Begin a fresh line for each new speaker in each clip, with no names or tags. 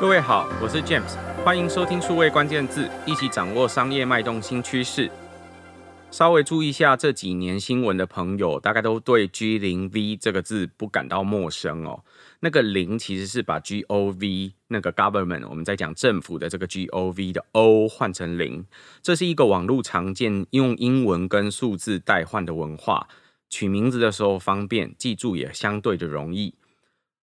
各位好，我是 James，欢迎收听数位关键字，一起掌握商业脉动新趋势。稍微注意一下这几年新闻的朋友，大概都对 G 零 V 这个字不感到陌生哦。那个零其实是把 G O V 那个 government，我们在讲政府的这个 G O V 的 O 换成零，这是一个网络常见用英文跟数字代换的文化，取名字的时候方便，记住也相对的容易。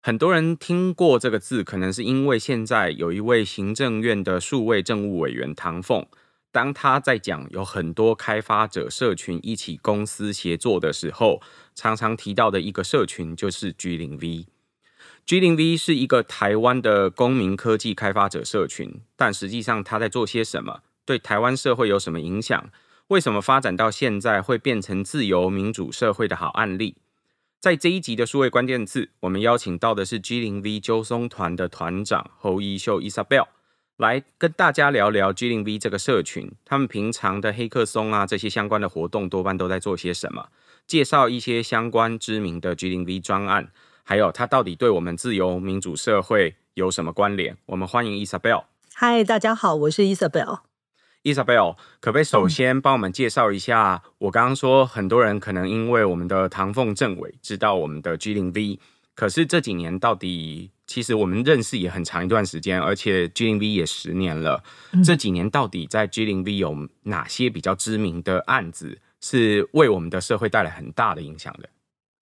很多人听过这个字，可能是因为现在有一位行政院的数位政务委员唐凤，当他在讲有很多开发者社群一起公司协作的时候，常常提到的一个社群就是 G0V。G0V 是一个台湾的公民科技开发者社群，但实际上他在做些什么？对台湾社会有什么影响？为什么发展到现在会变成自由民主社会的好案例？在这一集的数位关键字，我们邀请到的是 G0V 揪松团的团长侯一秀 Isabel 来跟大家聊聊 G0V 这个社群，他们平常的黑客松啊这些相关的活动多半都在做些什么？介绍一些相关知名的 G0V 专案，还有它到底对我们自由民主社会有什么关联？我们欢迎 Isabel。
嗨，大家好，我是 Isabel。
Isabel，可不可以首先帮我们介绍一下？我刚刚说很多人可能因为我们的唐凤政委知道我们的 G 零 V，可是这几年到底其实我们认识也很长一段时间，而且 G 零 V 也十年了。嗯、这几年到底在 G 零 V 有哪些比较知名的案子，是为我们的社会带来很大的影响的？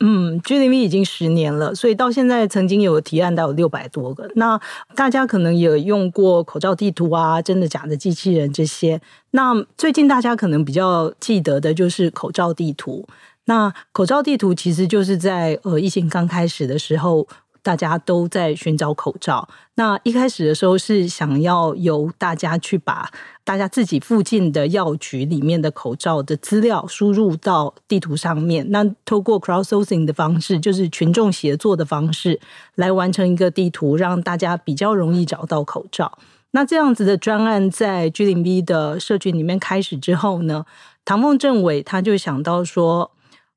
嗯，G0V 已经十年了，所以到现在曾经有提案到有六百多个。那大家可能也用过口罩地图啊，真的假的机器人这些。那最近大家可能比较记得的就是口罩地图。那口罩地图其实就是在呃疫情刚开始的时候。大家都在寻找口罩。那一开始的时候是想要由大家去把大家自己附近的药局里面的口罩的资料输入到地图上面。那透过 crowdsourcing 的方式，就是群众协作的方式，来完成一个地图，让大家比较容易找到口罩。那这样子的专案在 G0V 的社群里面开始之后呢，唐凤政委他就想到说。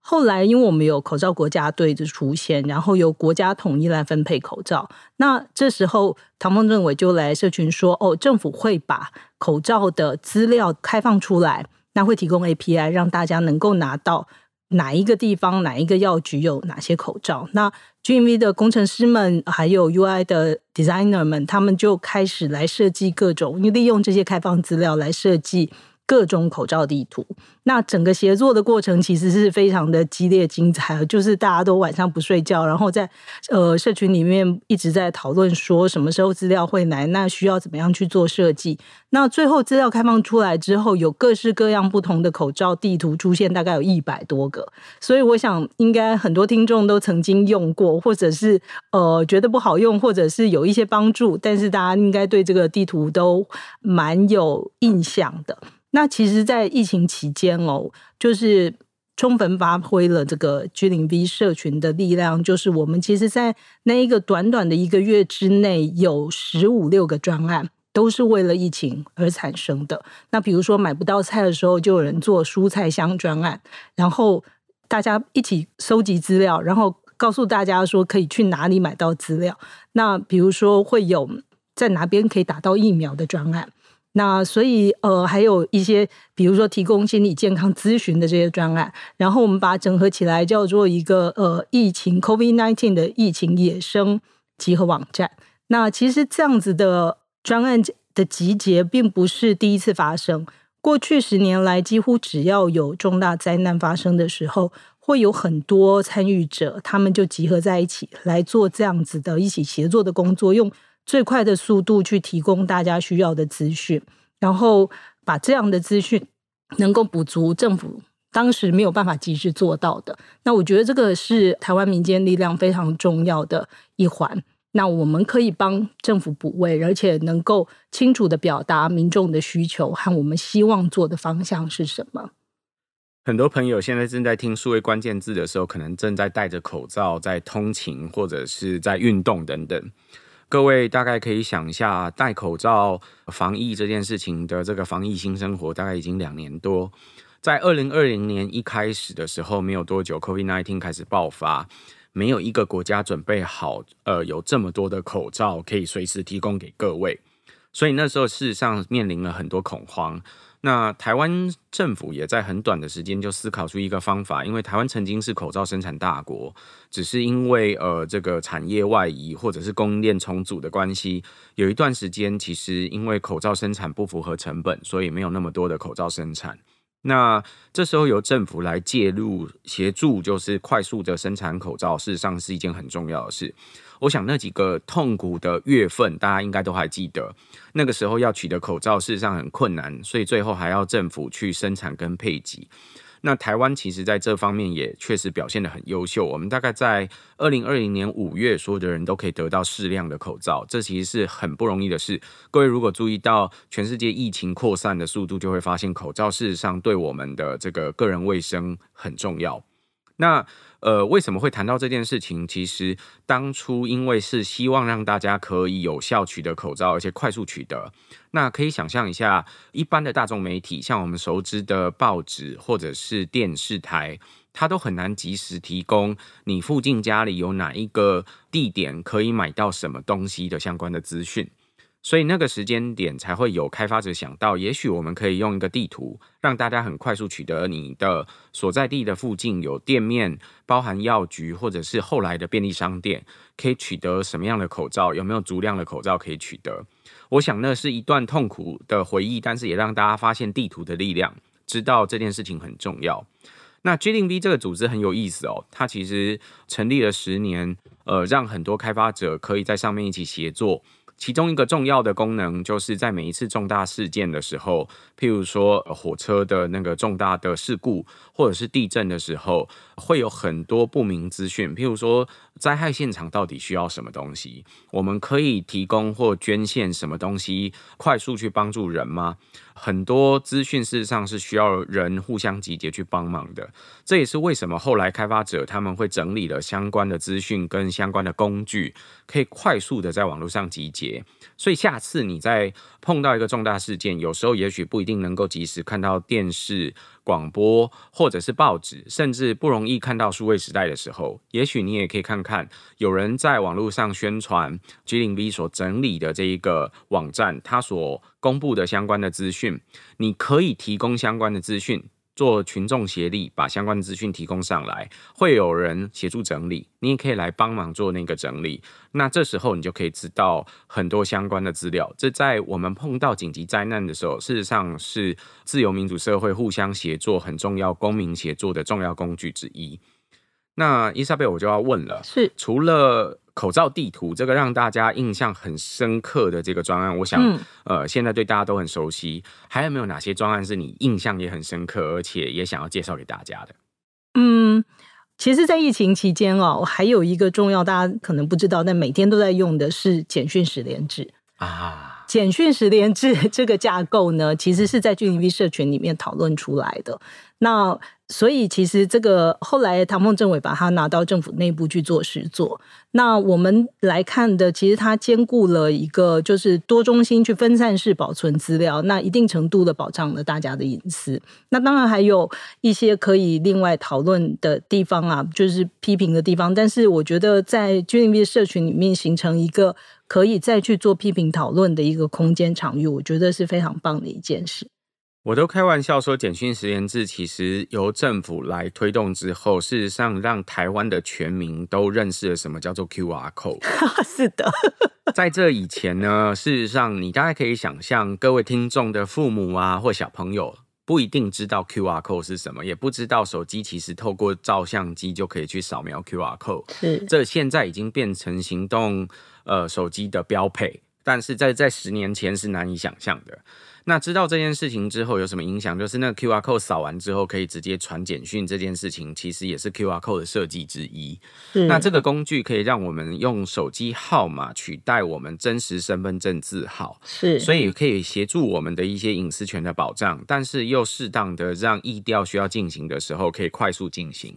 后来，因为我们有口罩国家队的出现，然后由国家统一来分配口罩。那这时候，唐凤政委就来社群说：“哦，政府会把口罩的资料开放出来，那会提供 API，让大家能够拿到哪一个地方、哪一个药局有哪些口罩。”那 G V 的工程师们还有 UI 的 designer 们，他们就开始来设计各种，利用这些开放资料来设计。各种口罩地图，那整个协作的过程其实是非常的激烈精彩，就是大家都晚上不睡觉，然后在呃社群里面一直在讨论说什么时候资料会来，那需要怎么样去做设计。那最后资料开放出来之后，有各式各样不同的口罩地图出现，大概有一百多个。所以我想，应该很多听众都曾经用过，或者是呃觉得不好用，或者是有一些帮助，但是大家应该对这个地图都蛮有印象的。那其实，在疫情期间哦，就是充分发挥了这个 G 零 V 社群的力量。就是我们其实，在那一个短短的一个月之内，有十五六个专案，都是为了疫情而产生的。那比如说买不到菜的时候，就有人做蔬菜箱专案，然后大家一起收集资料，然后告诉大家说可以去哪里买到资料。那比如说会有在哪边可以打到疫苗的专案。那所以呃，还有一些比如说提供心理健康咨询的这些专案，然后我们把它整合起来，叫做一个呃疫情 COVID-19 的疫情野生集合网站。那其实这样子的专案的集结，并不是第一次发生。过去十年来，几乎只要有重大灾难发生的时候，会有很多参与者，他们就集合在一起来做这样子的一起协作的工作，用。最快的速度去提供大家需要的资讯，然后把这样的资讯能够补足政府当时没有办法及时做到的。那我觉得这个是台湾民间力量非常重要的一环。那我们可以帮政府补位，而且能够清楚地表达民众的需求和我们希望做的方向是什么。
很多朋友现在正在听数位关键字的时候，可能正在戴着口罩在通勤或者是在运动等等。各位大概可以想一下，戴口罩防疫这件事情的这个防疫新生活，大概已经两年多。在二零二零年一开始的时候，没有多久，COVID-19 开始爆发，没有一个国家准备好，呃，有这么多的口罩可以随时提供给各位，所以那时候事实上面临了很多恐慌。那台湾政府也在很短的时间就思考出一个方法，因为台湾曾经是口罩生产大国，只是因为呃这个产业外移或者是供应链重组的关系，有一段时间其实因为口罩生产不符合成本，所以没有那么多的口罩生产。那这时候由政府来介入协助，就是快速的生产口罩，事实上是一件很重要的事。我想那几个痛苦的月份，大家应该都还记得。那个时候要取得口罩，事实上很困难，所以最后还要政府去生产跟配给。那台湾其实在这方面也确实表现得很优秀。我们大概在二零二零年五月，所有的人都可以得到适量的口罩，这其实是很不容易的事。各位如果注意到全世界疫情扩散的速度，就会发现口罩事实上对我们的这个个人卫生很重要。那呃，为什么会谈到这件事情？其实当初因为是希望让大家可以有效取得口罩，而且快速取得。那可以想象一下，一般的大众媒体，像我们熟知的报纸或者是电视台，它都很难及时提供你附近家里有哪一个地点可以买到什么东西的相关的资讯。所以那个时间点才会有开发者想到，也许我们可以用一个地图，让大家很快速取得你的所在地的附近有店面，包含药局或者是后来的便利商店，可以取得什么样的口罩，有没有足量的口罩可以取得？我想那是一段痛苦的回忆，但是也让大家发现地图的力量，知道这件事情很重要。那 G 零 V 这个组织很有意思哦，它其实成立了十年，呃，让很多开发者可以在上面一起协作。其中一个重要的功能，就是在每一次重大事件的时候，譬如说火车的那个重大的事故，或者是地震的时候，会有很多不明资讯。譬如说，灾害现场到底需要什么东西？我们可以提供或捐献什么东西，快速去帮助人吗？很多资讯事实上是需要人互相集结去帮忙的。这也是为什么后来开发者他们会整理了相关的资讯跟相关的工具，可以快速的在网络上集结。所以下次你在碰到一个重大事件，有时候也许不一定能够及时看到电视。广播或者是报纸，甚至不容易看到数位时代的时候，也许你也可以看看有人在网络上宣传 G 零 V 所整理的这一个网站，它所公布的相关的资讯，你可以提供相关的资讯。做群众协力，把相关的资讯提供上来，会有人协助整理，你也可以来帮忙做那个整理。那这时候你就可以知道很多相关的资料。这在我们碰到紧急灾难的时候，事实上是自由民主社会互相协作很重要、公民协作的重要工具之一。那伊莎贝，我就要问了，
是
除了口罩地图这个让大家印象很深刻的这个专案，我想，嗯、呃，现在对大家都很熟悉。还有没有哪些专案是你印象也很深刻，而且也想要介绍给大家的？
嗯，其实，在疫情期间哦，还有一个重要，大家可能不知道，但每天都在用的是简讯十连制啊。简讯十连制这个架构呢，其实是在 G0V 社群里面讨论出来的。那所以其实这个后来唐凤政委把它拿到政府内部去做实作。那我们来看的，其实它兼顾了一个就是多中心去分散式保存资料，那一定程度的保障了大家的隐私。那当然还有一些可以另外讨论的地方啊，就是批评的地方。但是我觉得在 G0V 社群里面形成一个可以再去做批评讨论的一个空间场域，我觉得是非常棒的一件事。
我都开玩笑说，简讯实联制其实由政府来推动之后，事实上让台湾的全民都认识了什么叫做 QR code。
是的，
在这以前呢，事实上你大概可以想象，各位听众的父母啊或小朋友不一定知道 QR code 是什么，也不知道手机其实透过照相机就可以去扫描 QR code。
是，
这现在已经变成行动呃手机的标配，但是在在十年前是难以想象的。那知道这件事情之后有什么影响？就是那个 QR code 扫完之后可以直接传简讯，这件事情其实也是 QR code 的设计之一。那这个工具可以让我们用手机号码取代我们真实身份证字号，
是，
所以可以协助我们的一些隐私权的保障，但是又适当的让意调需要进行的时候可以快速进行。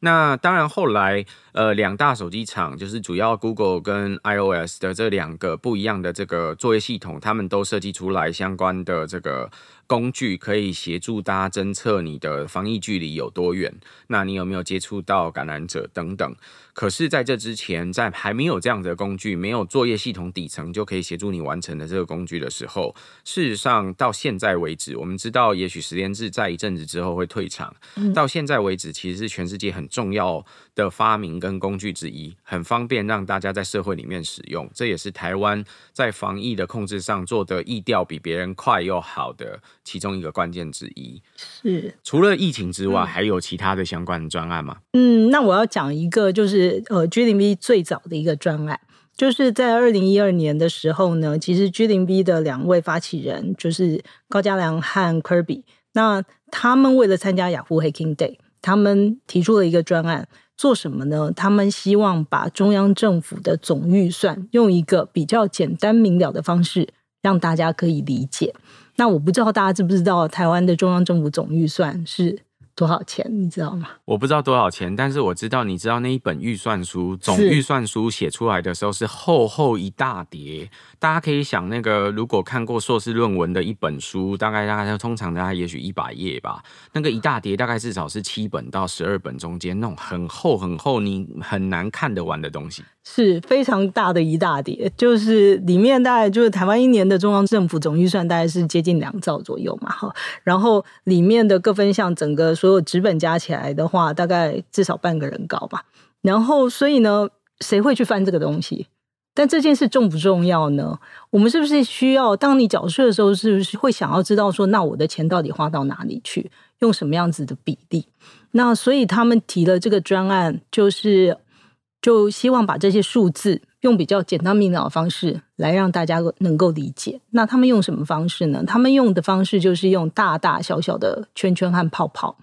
那当然，后来呃，两大手机厂就是主要 Google 跟 iOS 的这两个不一样的这个作业系统，他们都设计出来相关的这个。工具可以协助大家侦测你的防疫距离有多远，那你有没有接触到感染者等等。可是，在这之前，在还没有这样的工具，没有作业系统底层就可以协助你完成的这个工具的时候，事实上到现在为止，我们知道，也许实联制在一阵子之后会退场。到现在为止，其实是全世界很重要的发明跟工具之一，很方便让大家在社会里面使用。这也是台湾在防疫的控制上做的疫调比别人快又好的。其中一个关键之一是，除了疫情之外，还有其他的相关的专案吗？
嗯，那我要讲一个，就是呃，G 零 V 最早的一个专案，就是在二零一二年的时候呢，其实 G 零 V 的两位发起人就是高嘉良和 Kirby，那他们为了参加雅虎 Hacking Day，他们提出了一个专案，做什么呢？他们希望把中央政府的总预算用一个比较简单明了的方式，让大家可以理解。那我不知道大家知不知道台湾的中央政府总预算是多少钱，你知道吗？
我不知道多少钱，但是我知道，你知道那一本预算书总预算书写出来的时候是厚厚一大叠。大家可以想，那个如果看过硕士论文的一本书，大概大概通常大概也许一百页吧，那个一大叠大概至少是七本到十二本中间那种很厚很厚，你很难看得完的东西，
是非常大的一大叠，就是里面大概就是台湾一年的中央政府总预算大概是接近两兆左右嘛，哈，然后里面的各分项整个所有纸本加起来的话，大概至少半个人高吧，然后所以呢，谁会去翻这个东西？但这件事重不重要呢？我们是不是需要，当你缴税的时候，是不是会想要知道说，那我的钱到底花到哪里去，用什么样子的比例？那所以他们提了这个专案，就是就希望把这些数字用比较简单明了的方式来让大家能够理解。那他们用什么方式呢？他们用的方式就是用大大小小的圈圈和泡泡。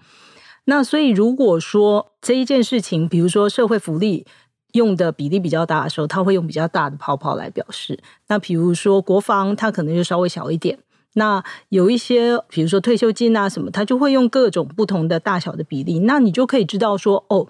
那所以如果说这一件事情，比如说社会福利。用的比例比较大的时候，他会用比较大的泡泡来表示。那比如说国防，它可能就稍微小一点。那有一些，比如说退休金啊什么，它就会用各种不同的大小的比例。那你就可以知道说，哦，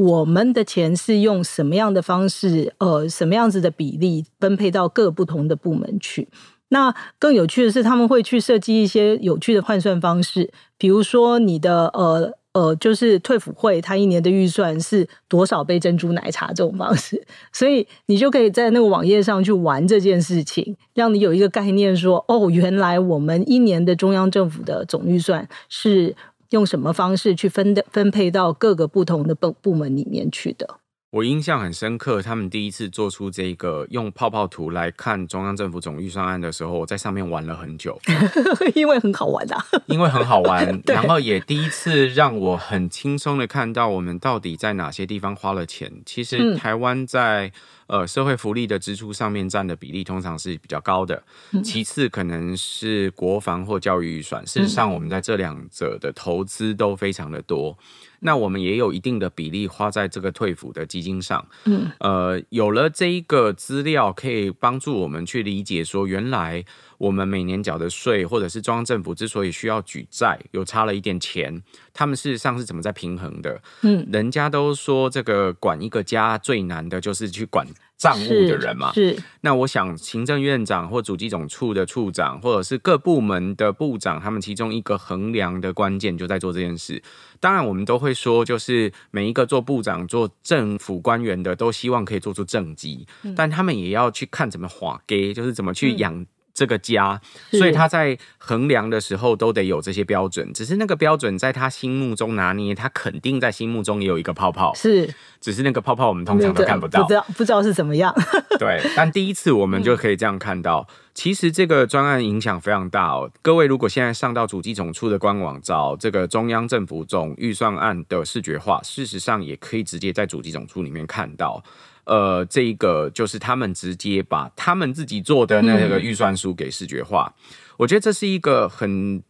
我们的钱是用什么样的方式，呃，什么样子的比例分配到各不同的部门去。那更有趣的是，他们会去设计一些有趣的换算方式，比如说你的呃。呃，就是退辅会，它一年的预算是多少杯珍珠奶茶这种方式，所以你就可以在那个网页上去玩这件事情，让你有一个概念说，哦，原来我们一年的中央政府的总预算是用什么方式去分的分配到各个不同的部部门里面去的。
我印象很深刻，他们第一次做出这个用泡泡图来看中央政府总预算案的时候，我在上面玩了很久，
因为很好玩啊，
因为很好玩，然后也第一次让我很轻松的看到我们到底在哪些地方花了钱。其实台湾在呃社会福利的支出上面占的比例通常是比较高的，其次可能是国防或教育预算。事实上，我们在这两者的投资都非常的多。那我们也有一定的比例花在这个退抚的基金上，嗯，呃，有了这一个资料，可以帮助我们去理解说，原来我们每年缴的税，或者是中央政府之所以需要举债，有差了一点钱，他们事实上是怎么在平衡的？嗯，人家都说这个管一个家最难的就是去管账务的人嘛，是。是那我想，行政院长或主机总处的处长，或者是各部门的部长，他们其中一个衡量的关键就在做这件事。当然，我们都会说，就是每一个做部长、做政府官员的，都希望可以做出政绩，嗯、但他们也要去看怎么划给，就是怎么去养这个家。嗯、所以他在衡量的时候都得有这些标准。只是那个标准在他心目中拿捏，他肯定在心目中也有一个泡泡。是，只是那个泡泡我们通常都看不到，
不知道不知道是怎么样。
对，但第一次我们就可以这样看到。嗯其实这个专案影响非常大哦。各位如果现在上到主计总处的官网找这个中央政府总预算案的视觉化，事实上也可以直接在主计总处里面看到。呃，这一个就是他们直接把他们自己做的那个预算书给视觉化。我觉得这是一个很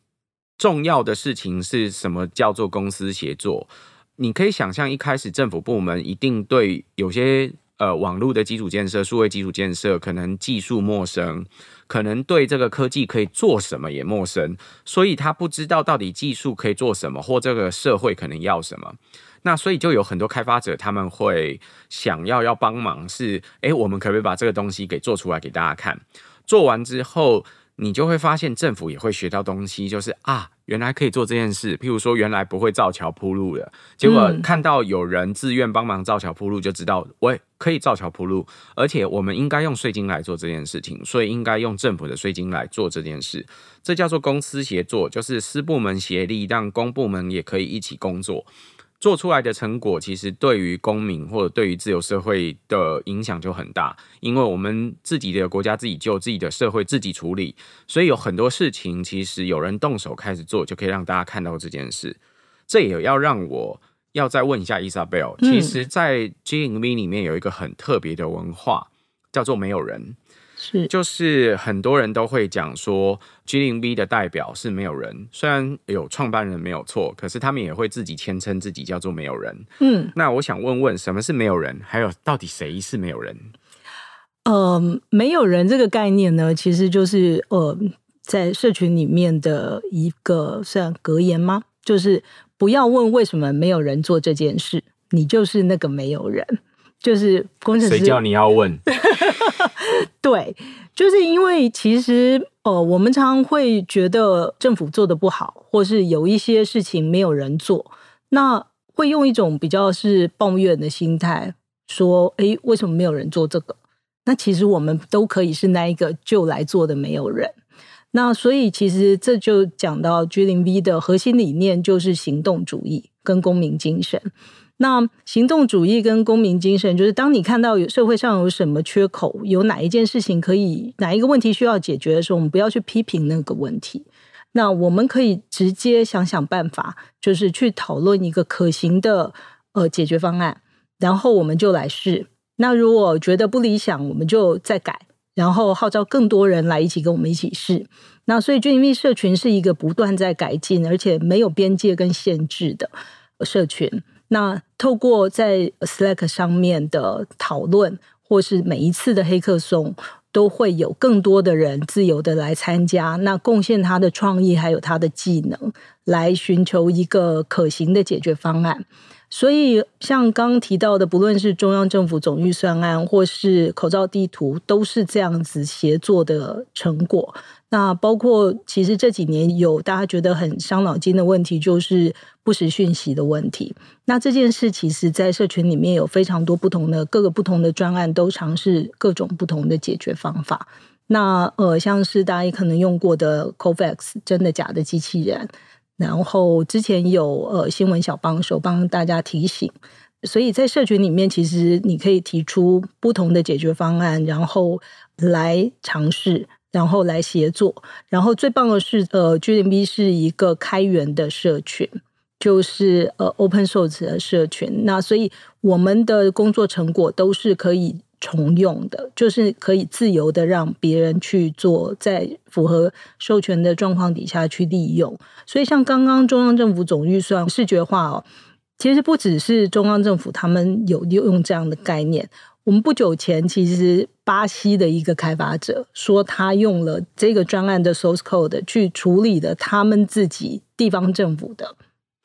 重要的事情。是什么叫做公司协作？你可以想象，一开始政府部门一定对有些。呃网络的基础建设、数位基础建设，可能技术陌生，可能对这个科技可以做什么也陌生，所以他不知道到底技术可以做什么，或这个社会可能要什么。那所以就有很多开发者他们会想要要帮忙是，是诶，我们可不可以把这个东西给做出来给大家看？做完之后。你就会发现政府也会学到东西，就是啊，原来可以做这件事。譬如说，原来不会造桥铺路的，结果看到有人自愿帮忙造桥铺路，就知道喂，可以造桥铺路，而且我们应该用税金来做这件事情，所以应该用政府的税金来做这件事。这叫做公私协作，就是私部门协力，让公部门也可以一起工作。做出来的成果，其实对于公民或者对于自由社会的影响就很大，因为我们自己的国家自己救，自己的社会自己处理，所以有很多事情，其实有人动手开始做，就可以让大家看到这件事。这也要让我要再问一下 Isabel，其实，在 G M V 里面有一个很特别的文化，叫做没有人。
是，
就是很多人都会讲说 G 零 V 的代表是没有人，虽然有创办人没有错，可是他们也会自己谦称自己叫做没有人。
嗯，
那我想问问，什么是没有人？还有，到底谁是没有人？
呃，没有人这个概念呢，其实就是呃，在社群里面的一个算格言吗？就是不要问为什么没有人做这件事，你就是那个没有人。就是工程师，
谁叫你要问？
对，就是因为其实呃，我们常常会觉得政府做得不好，或是有一些事情没有人做，那会用一种比较是抱怨的心态说：“诶，为什么没有人做这个？”那其实我们都可以是那一个就来做的没有人。那所以其实这就讲到 G0V 的核心理念就是行动主义跟公民精神。那行动主义跟公民精神，就是当你看到有社会上有什么缺口，有哪一件事情可以，哪一个问题需要解决的时候，我们不要去批评那个问题。那我们可以直接想想办法，就是去讨论一个可行的呃解决方案，然后我们就来试。那如果觉得不理想，我们就再改，然后号召更多人来一起跟我们一起试。那所以就因为社群是一个不断在改进，而且没有边界跟限制的社群。那透过在 Slack 上面的讨论，或是每一次的黑客松，都会有更多的人自由的来参加，那贡献他的创意还有他的技能，来寻求一个可行的解决方案。所以，像刚提到的，不论是中央政府总预算案，或是口罩地图，都是这样子协作的成果。那包括其实这几年有大家觉得很伤脑筋的问题，就是不实讯息的问题。那这件事其实，在社群里面有非常多不同的各个不同的专案，都尝试各种不同的解决方法。那呃，像是大家也可能用过的 Cofacts 真的假的机器人。然后之前有呃新闻小帮手帮大家提醒，所以在社群里面，其实你可以提出不同的解决方案，然后来尝试，然后来协作。然后最棒的是，呃，G0V 是一个开源的社群，就是呃 open source 的社群。那所以我们的工作成果都是可以。重用的，就是可以自由的让别人去做，在符合授权的状况底下去利用。所以，像刚刚中央政府总预算视觉化哦，其实不只是中央政府他们有用这样的概念。我们不久前，其实巴西的一个开发者说，他用了这个专案的 source code 去处理的他们自己地方政府的。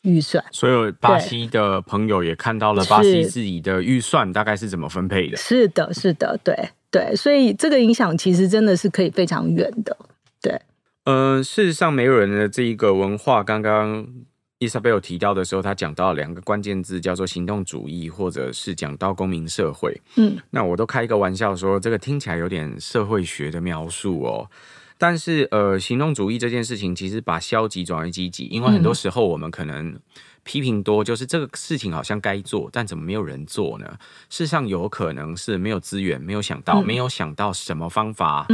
预算，
所有巴西的朋友也看到了巴西自己的预算大概是怎么分配的。
是的，是的，对对，所以这个影响其实真的是可以非常远的。对，
嗯、呃，事实上，没有人的这一个文化，刚刚伊莎贝尔提到的时候，他讲到两个关键字，叫做行动主义，或者是讲到公民社会。嗯，那我都开一个玩笑说，这个听起来有点社会学的描述哦。但是，呃，行动主义这件事情，其实把消极转为积极，因为很多时候我们可能批评多，就是这个事情好像该做，但怎么没有人做呢？事实上，有可能是没有资源，没有想到，没有想到什么方法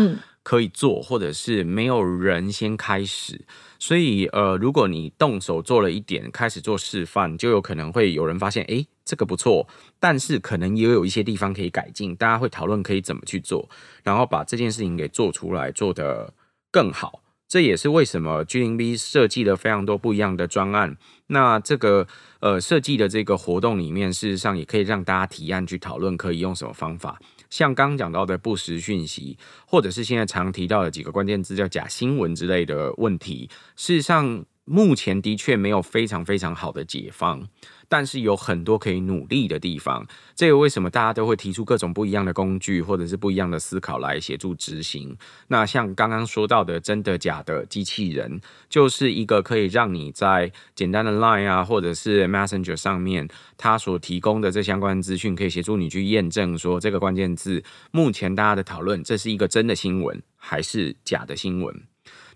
可以做，或者是没有人先开始。所以，呃，如果你动手做了一点，开始做示范，就有可能会有人发现，诶，这个不错，但是可能也有一些地方可以改进，大家会讨论可以怎么去做，然后把这件事情给做出来，做得更好，这也是为什么 G 零 B 设计了非常多不一样的专案。那这个呃设计的这个活动里面，事实上也可以让大家提案去讨论，可以用什么方法。像刚讲到的不实讯息，或者是现在常提到的几个关键字叫假新闻之类的问题，事实上目前的确没有非常非常好的解方。但是有很多可以努力的地方，这个为什么大家都会提出各种不一样的工具，或者是不一样的思考来协助执行？那像刚刚说到的真的假的机器人，就是一个可以让你在简单的 Line 啊，或者是 Messenger 上面，它所提供的这相关资讯，可以协助你去验证说这个关键字目前大家的讨论，这是一个真的新闻还是假的新闻？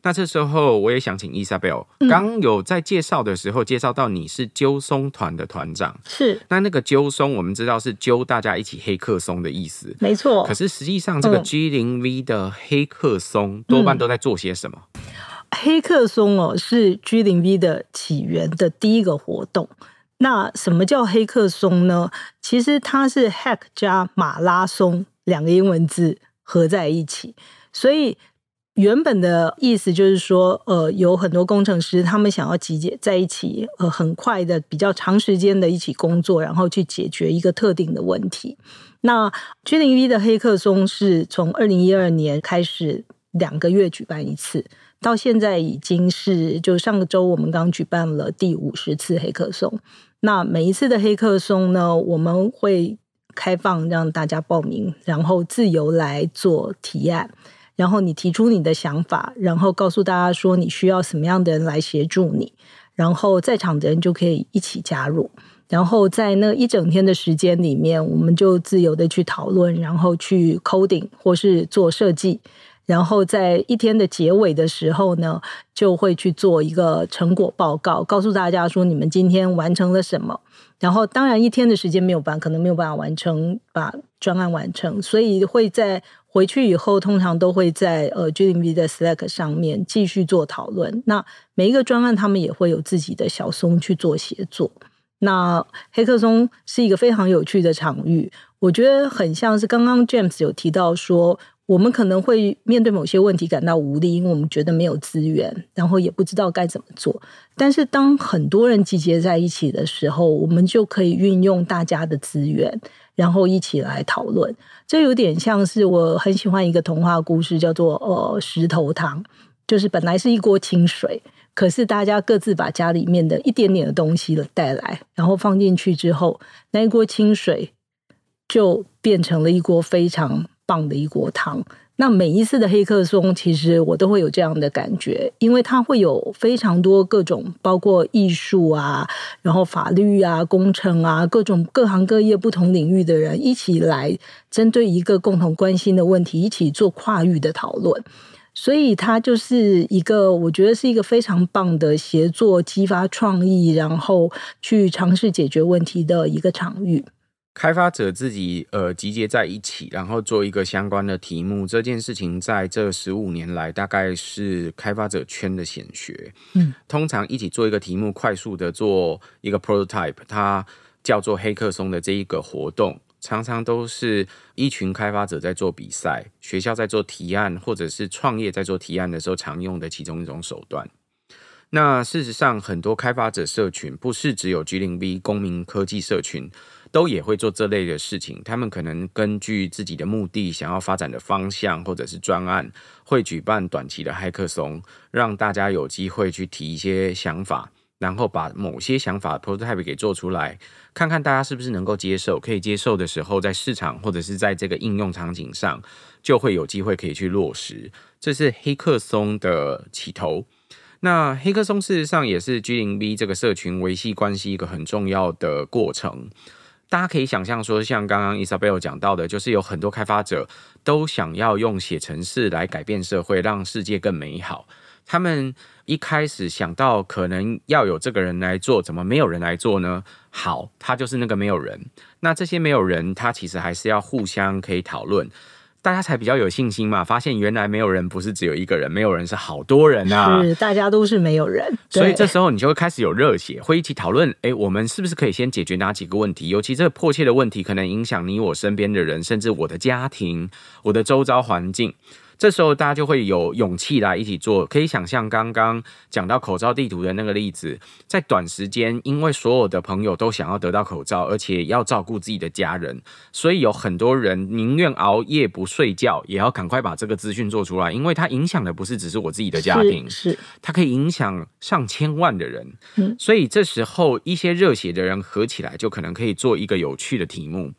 那这时候我也想请 Isabel，刚有在介绍的时候介绍到你是揪松团的团长，
是。
那那个揪松我们知道是揪大家一起黑客松的意思，
没错。
可是实际上这个 G 零 V 的黑客松多半都在做些什么？
嗯、黑客松哦，是 G 零 V 的起源的第一个活动。那什么叫黑客松呢？其实它是 Hack 加马拉松两个英文字合在一起，所以。原本的意思就是说，呃，有很多工程师，他们想要集结在一起，呃，很快的、比较长时间的一起工作，然后去解决一个特定的问题。那 G 零 V 的黑客松是从二零一二年开始两个月举办一次，到现在已经是就上个周我们刚举办了第五十次黑客松。那每一次的黑客松呢，我们会开放让大家报名，然后自由来做提案。然后你提出你的想法，然后告诉大家说你需要什么样的人来协助你，然后在场的人就可以一起加入。然后在那一整天的时间里面，我们就自由的去讨论，然后去 coding 或是做设计。然后在一天的结尾的时候呢，就会去做一个成果报告，告诉大家说你们今天完成了什么。然后当然一天的时间没有办，可能没有办法完成把专案完成，所以会在。回去以后，通常都会在呃 G0V 的 Slack 上面继续做讨论。那每一个专案，他们也会有自己的小松去做协作。那黑客松是一个非常有趣的场域，我觉得很像是刚刚 James 有提到说，我们可能会面对某些问题感到无力，因为我们觉得没有资源，然后也不知道该怎么做。但是当很多人集结在一起的时候，我们就可以运用大家的资源。然后一起来讨论，这有点像是我很喜欢一个童话故事，叫做呃石头汤，就是本来是一锅清水，可是大家各自把家里面的一点点的东西带来，然后放进去之后，那一锅清水就变成了一锅非常棒的一锅汤。那每一次的黑客松，其实我都会有这样的感觉，因为它会有非常多各种，包括艺术啊，然后法律啊、工程啊，各种各行各业不同领域的人一起来针对一个共同关心的问题，一起做跨域的讨论。所以它就是一个，我觉得是一个非常棒的协作、激发创意，然后去尝试解决问题的一个场域。
开发者自己呃集结在一起，然后做一个相关的题目，这件事情在这十五年来大概是开发者圈的显学。嗯，通常一起做一个题目，快速的做一个 prototype，它叫做黑客松的这一个活动，常常都是一群开发者在做比赛，学校在做提案，或者是创业在做提案的时候常用的其中一种手段。那事实上，很多开发者社群不是只有 G 零 B 公民科技社群。都也会做这类的事情，他们可能根据自己的目的、想要发展的方向或者是专案，会举办短期的黑客松，让大家有机会去提一些想法，然后把某些想法 prototype 给做出来，看看大家是不是能够接受。可以接受的时候，在市场或者是在这个应用场景上，就会有机会可以去落实。这是黑客松的起头。那黑客松事实上也是 G0V 这个社群维系关系一个很重要的过程。大家可以想象说，像刚刚 Isabel 讲到的，就是有很多开发者都想要用写程式来改变社会，让世界更美好。他们一开始想到可能要有这个人来做，怎么没有人来做呢？好，他就是那个没有人。那这些没有人，他其实还是要互相可以讨论。大家才比较有信心嘛，发现原来没有人不是只有一个人，没有人是好多人啊，
是大家都是没有人，
所以这时候你就会开始有热血，会一起讨论，哎，我们是不是可以先解决哪几个问题？尤其这个迫切的问题，可能影响你我身边的人，甚至我的家庭、我的周遭环境。这时候大家就会有勇气来一起做。可以想象刚刚讲到口罩地图的那个例子，在短时间，因为所有的朋友都想要得到口罩，而且要照顾自己的家人，所以有很多人宁愿熬夜不睡觉，也要赶快把这个资讯做出来，因为它影响的不是只是我自己的家庭，
是，是
它可以影响上千万的人。
嗯，
所以这时候一些热血的人合起来，就可能可以做一个有趣的题目。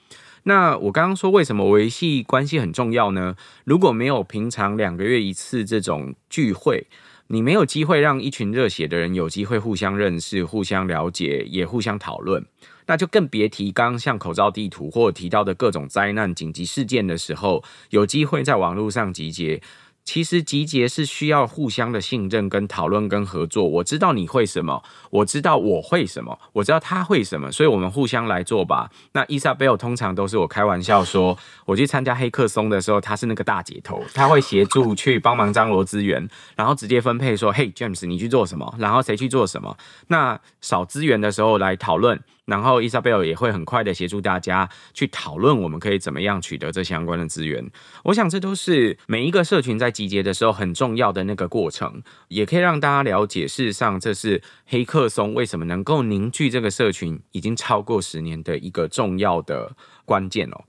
那我刚刚说为什么维系关系很重要呢？如果没有平常两个月一次这种聚会，你没有机会让一群热血的人有机会互相认识、互相了解，也互相讨论，那就更别提刚像口罩地图或提到的各种灾难紧急事件的时候，有机会在网络上集结。其实集结是需要互相的信任、跟讨论、跟合作。我知道你会什么，我知道我会什么，我知道他会什么，所以我们互相来做吧。那伊莎贝尔通常都是我开玩笑说，我去参加黑客松的时候，他是那个大姐头，他会协助去帮忙张罗资源，然后直接分配说：“嘿，James，你去做什么？然后谁去做什么？”那少资源的时候来讨论。然后伊莎贝尔也会很快的协助大家去讨论，我们可以怎么样取得这相关的资源。我想这都是每一个社群在集结的时候很重要的那个过程，也可以让大家了解，事实上这是黑客松为什么能够凝聚这个社群已经超过十年的一个重要的关键哦。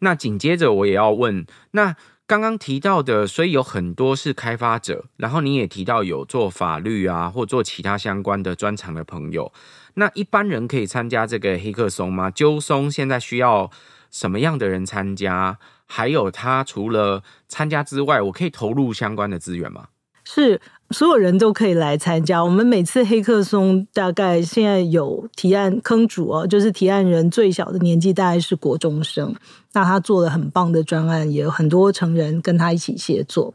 那紧接着我也要问，那刚刚提到的，所以有很多是开发者，然后你也提到有做法律啊或做其他相关的专长的朋友。那一般人可以参加这个黑客松吗？揪松现在需要什么样的人参加？还有，他除了参加之外，我可以投入相关的资源吗？
是，所有人都可以来参加。我们每次黑客松大概现在有提案坑主哦，就是提案人最小的年纪大概是国中生。那他做了很棒的专案，也有很多成人跟他一起协作。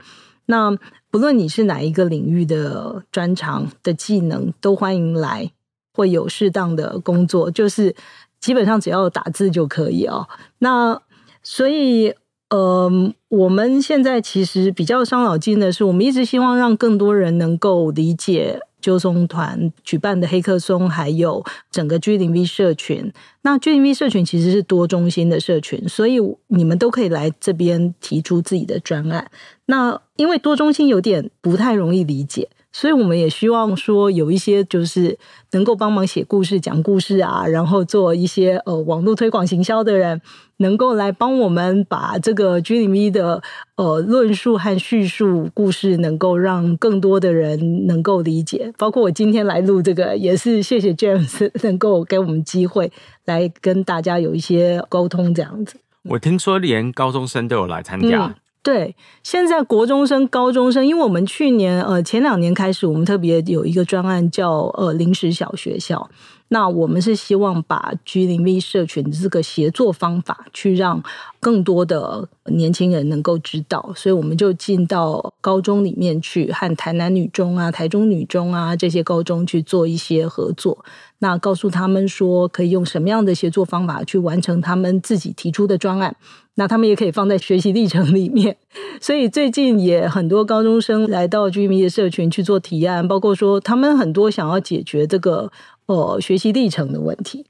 那不论你是哪一个领域的专长的技能，都欢迎来。会有适当的工作，就是基本上只要打字就可以哦。那所以，呃，我们现在其实比较伤脑筋的是，我们一直希望让更多人能够理解揪松团举办的黑客松，还有整个 G0V 社群。那 G0V 社群其实是多中心的社群，所以你们都可以来这边提出自己的专案。那因为多中心有点不太容易理解。所以我们也希望说，有一些就是能够帮忙写故事、讲故事啊，然后做一些呃网络推广行销的人，能够来帮我们把这个 g m 咪的呃论述和叙述故事，能够让更多的人能够理解。包括我今天来录这个，也是谢谢 James 能够给我们机会来跟大家有一些沟通这样子。
我听说连高中生都有来参加。嗯
对，现在国中生、高中生，因为我们去年呃前两年开始，我们特别有一个专案叫呃临时小学校。那我们是希望把 G 零 V 社群这个协作方法，去让更多的年轻人能够知道，所以我们就进到高中里面去，和台南女中啊、台中女中啊这些高中去做一些合作。那告诉他们说，可以用什么样的协作方法去完成他们自己提出的专案。那他们也可以放在学习历程里面，所以最近也很多高中生来到居民的社群去做提案，包括说他们很多想要解决这个呃学习历程的问题。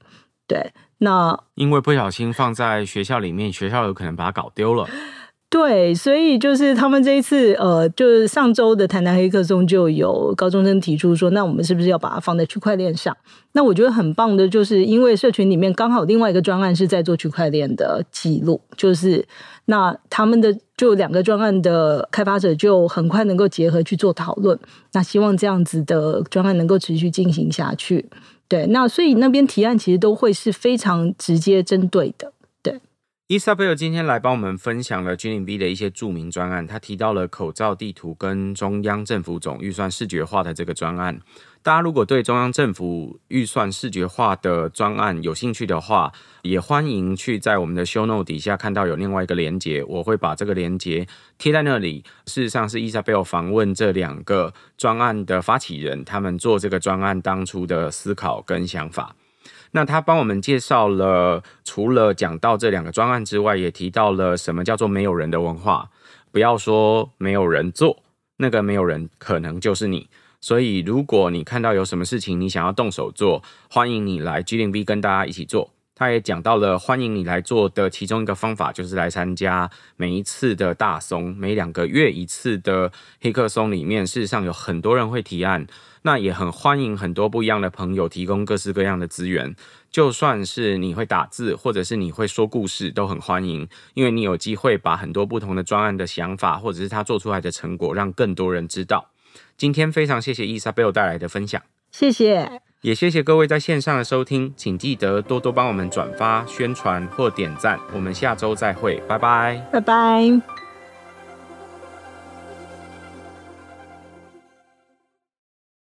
对，那
因为不小心放在学校里面，学校有可能把它搞丢了。
对，所以就是他们这一次，呃，就是上周的台南黑客松就有高中生提出说，那我们是不是要把它放在区块链上？那我觉得很棒的，就是因为社群里面刚好另外一个专案是在做区块链的记录，就是那他们的就两个专案的开发者就很快能够结合去做讨论。那希望这样子的专案能够持续进行下去。对，那所以那边提案其实都会是非常直接针对的。
伊莎贝尔今天来帮我们分享了 G0V 的一些著名专案，他提到了口罩地图跟中央政府总预算视觉化的这个专案。大家如果对中央政府预算视觉化的专案有兴趣的话，也欢迎去在我们的 Show Note 底下看到有另外一个连接，我会把这个连接贴在那里。事实上是伊莎贝尔访问这两个专案的发起人，他们做这个专案当初的思考跟想法。那他帮我们介绍了，除了讲到这两个专案之外，也提到了什么叫做没有人的文化。不要说没有人做，那个没有人可能就是你。所以，如果你看到有什么事情你想要动手做，欢迎你来 G 零 B 跟大家一起做。他也讲到了欢迎你来做的其中一个方法，就是来参加每一次的大松，每两个月一次的黑客松里面，事实上有很多人会提案，那也很欢迎很多不一样的朋友提供各式各样的资源，就算是你会打字，或者是你会说故事，都很欢迎，因为你有机会把很多不同的专案的想法，或者是他做出来的成果，让更多人知道。今天非常谢谢伊莎贝尔带来的分享，
谢谢。
也谢谢各位在线上的收听，请记得多多帮我们转发、宣传或点赞。我们下周再会，拜拜，
拜拜。